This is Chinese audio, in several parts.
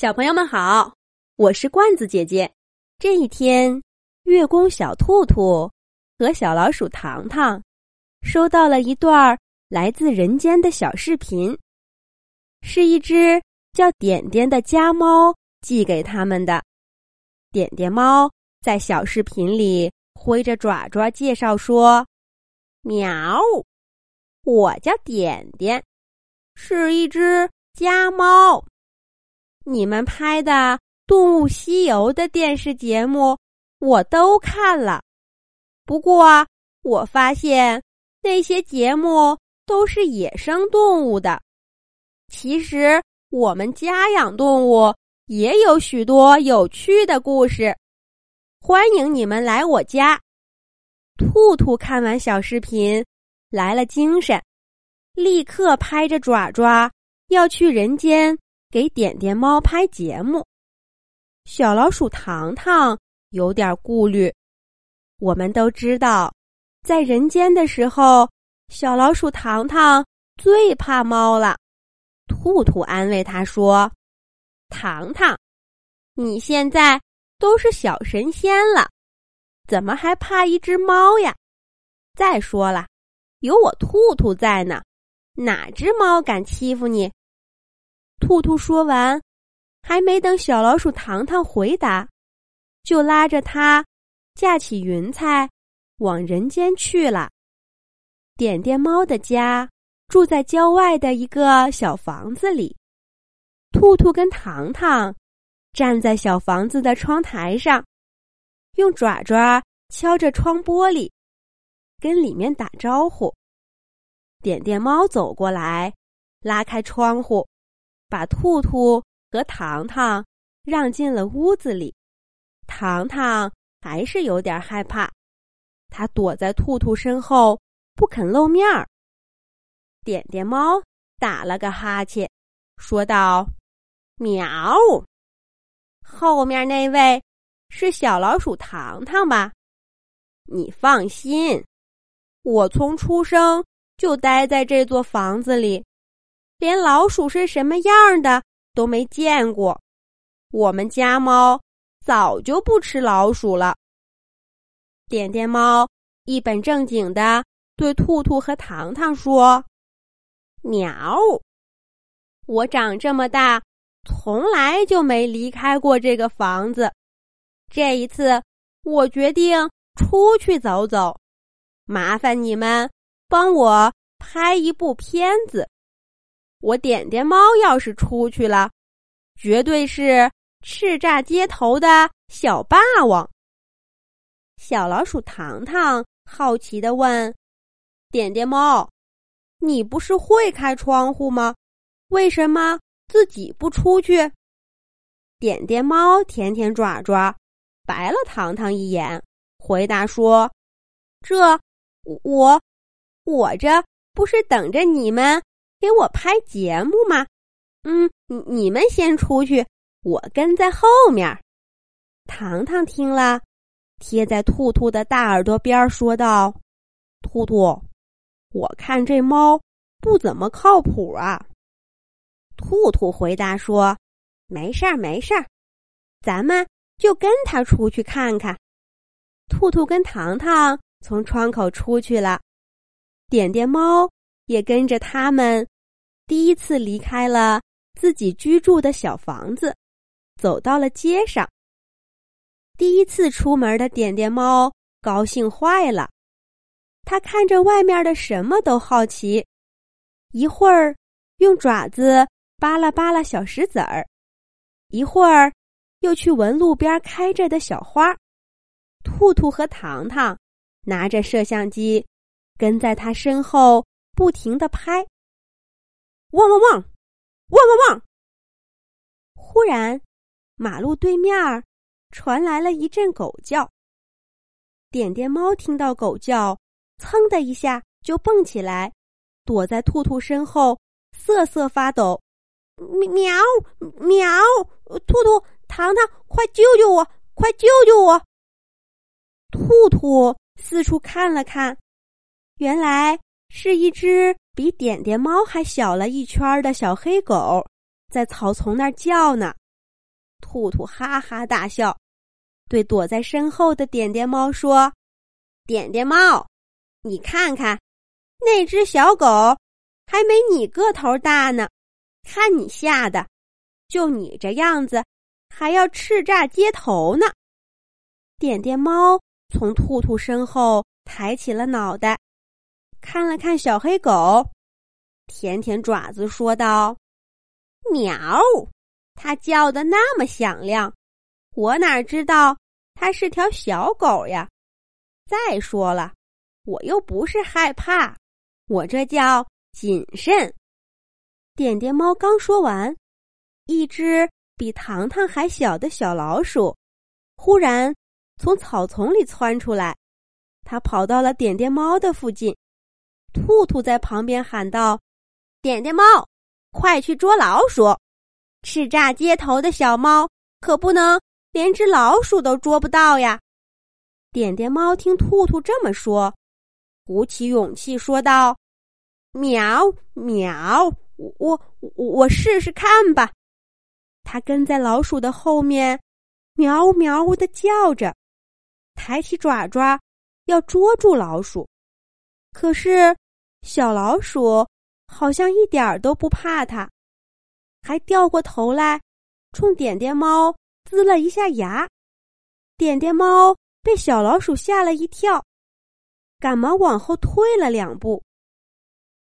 小朋友们好，我是罐子姐姐。这一天，月宫小兔兔和小老鼠糖糖收到了一段来自人间的小视频，是一只叫点点的家猫寄给他们的。点点猫在小视频里挥着爪爪介绍说：“喵，我叫点点，是一只家猫。”你们拍的《动物西游》的电视节目我都看了，不过我发现那些节目都是野生动物的。其实我们家养动物也有许多有趣的故事，欢迎你们来我家。兔兔看完小视频来了精神，立刻拍着爪爪要去人间。给点点猫拍节目，小老鼠糖糖有点顾虑。我们都知道，在人间的时候，小老鼠糖糖最怕猫了。兔兔安慰他说：“糖糖，你现在都是小神仙了，怎么还怕一只猫呀？再说了，有我兔兔在呢，哪只猫敢欺负你？”兔兔说完，还没等小老鼠糖糖回答，就拉着它架起云彩，往人间去了。点点猫的家住在郊外的一个小房子里，兔兔跟糖糖站在小房子的窗台上，用爪爪敲着窗玻璃，跟里面打招呼。点点猫走过来，拉开窗户。把兔兔和糖糖让进了屋子里，糖糖还是有点害怕，他躲在兔兔身后不肯露面儿。点点猫打了个哈欠，说道：“喵，后面那位是小老鼠糖糖吧？你放心，我从出生就待在这座房子里。”连老鼠是什么样的都没见过，我们家猫早就不吃老鼠了。点点猫一本正经的对兔兔和糖糖说：“喵，我长这么大从来就没离开过这个房子，这一次我决定出去走走，麻烦你们帮我拍一部片子。”我点点猫要是出去了，绝对是叱咤街头的小霸王。小老鼠糖糖好奇的问：“点点猫，你不是会开窗户吗？为什么自己不出去？”点点猫舔舔爪爪，白了糖糖一眼，回答说：“这我我这不是等着你们。”给我拍节目吗？嗯，你你们先出去，我跟在后面。糖糖听了，贴在兔兔的大耳朵边说道：“兔兔，我看这猫不怎么靠谱啊。”兔兔回答说：“没事儿，没事儿，咱们就跟他出去看看。”兔兔跟糖糖从窗口出去了，点点猫。也跟着他们，第一次离开了自己居住的小房子，走到了街上。第一次出门的点点猫高兴坏了，它看着外面的什么都好奇，一会儿用爪子扒拉扒拉小石子儿，一会儿又去闻路边开着的小花。兔兔和糖糖拿着摄像机，跟在他身后。不停的拍，汪汪汪，汪汪汪！忽然，马路对面儿传来了一阵狗叫。点点猫听到狗叫，噌的一下就蹦起来，躲在兔兔身后，瑟瑟发抖。喵喵！兔兔、糖糖，快救救我！快救救我！兔兔四处看了看，原来。是一只比点点猫还小了一圈的小黑狗，在草丛那儿叫呢。兔兔哈哈大笑，对躲在身后的点点猫说：“点点猫，你看看，那只小狗还没你个头大呢，看你吓的，就你这样子，还要叱咤街头呢。”点点猫从兔兔身后抬起了脑袋，看了看小黑狗，舔舔爪子，说道：“喵。”它叫的那么响亮，我哪知道它是条小狗呀？再说了，我又不是害怕，我这叫谨慎。点点猫刚说完，一只比糖糖还小的小老鼠忽然从草丛里窜出来，它跑到了点点猫的附近。兔兔在旁边喊道：“点点猫，快去捉老鼠！”叱咤街头的小猫可不能连只老鼠都捉不到呀！点点猫听兔兔这么说，鼓起勇气说道：“喵喵，我我我试试看吧。”它跟在老鼠的后面，喵喵的叫着，抬起爪爪要捉住老鼠。可是小老鼠好像一点儿都不怕它。还掉过头来，冲点点猫呲了一下牙。点点猫被小老鼠吓了一跳，赶忙往后退了两步。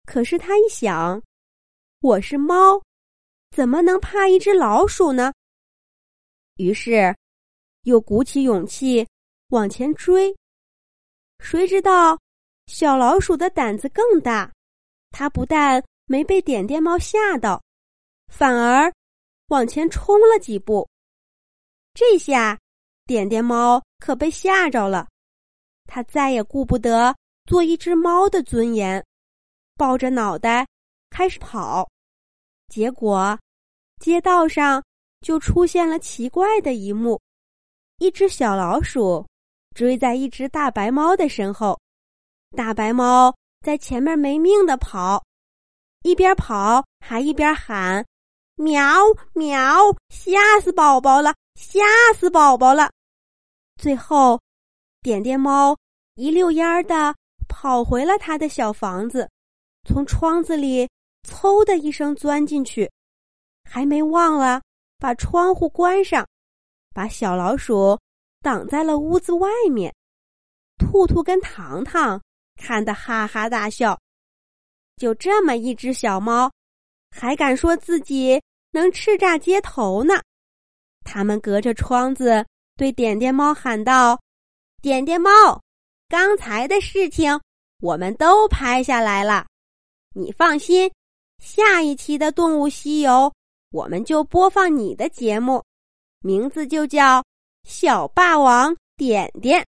可是他一想，我是猫，怎么能怕一只老鼠呢？于是，又鼓起勇气往前追。谁知道，小老鼠的胆子更大，它不但没被点点猫吓到。反而往前冲了几步，这下点点猫可被吓着了。它再也顾不得做一只猫的尊严，抱着脑袋开始跑。结果，街道上就出现了奇怪的一幕：一只小老鼠追在一只大白猫的身后，大白猫在前面没命的跑，一边跑还一边喊。喵喵！吓死宝宝了！吓死宝宝了！最后，点点猫一溜烟儿的跑回了他的小房子，从窗子里嗖的一声钻进去，还没忘了把窗户关上，把小老鼠挡在了屋子外面。兔兔跟糖糖看得哈哈大笑，就这么一只小猫，还敢说自己？能叱咤街头呢！他们隔着窗子对点点猫喊道：“点点猫，刚才的事情我们都拍下来了，你放心，下一期的《动物西游》我们就播放你的节目，名字就叫《小霸王点点》。”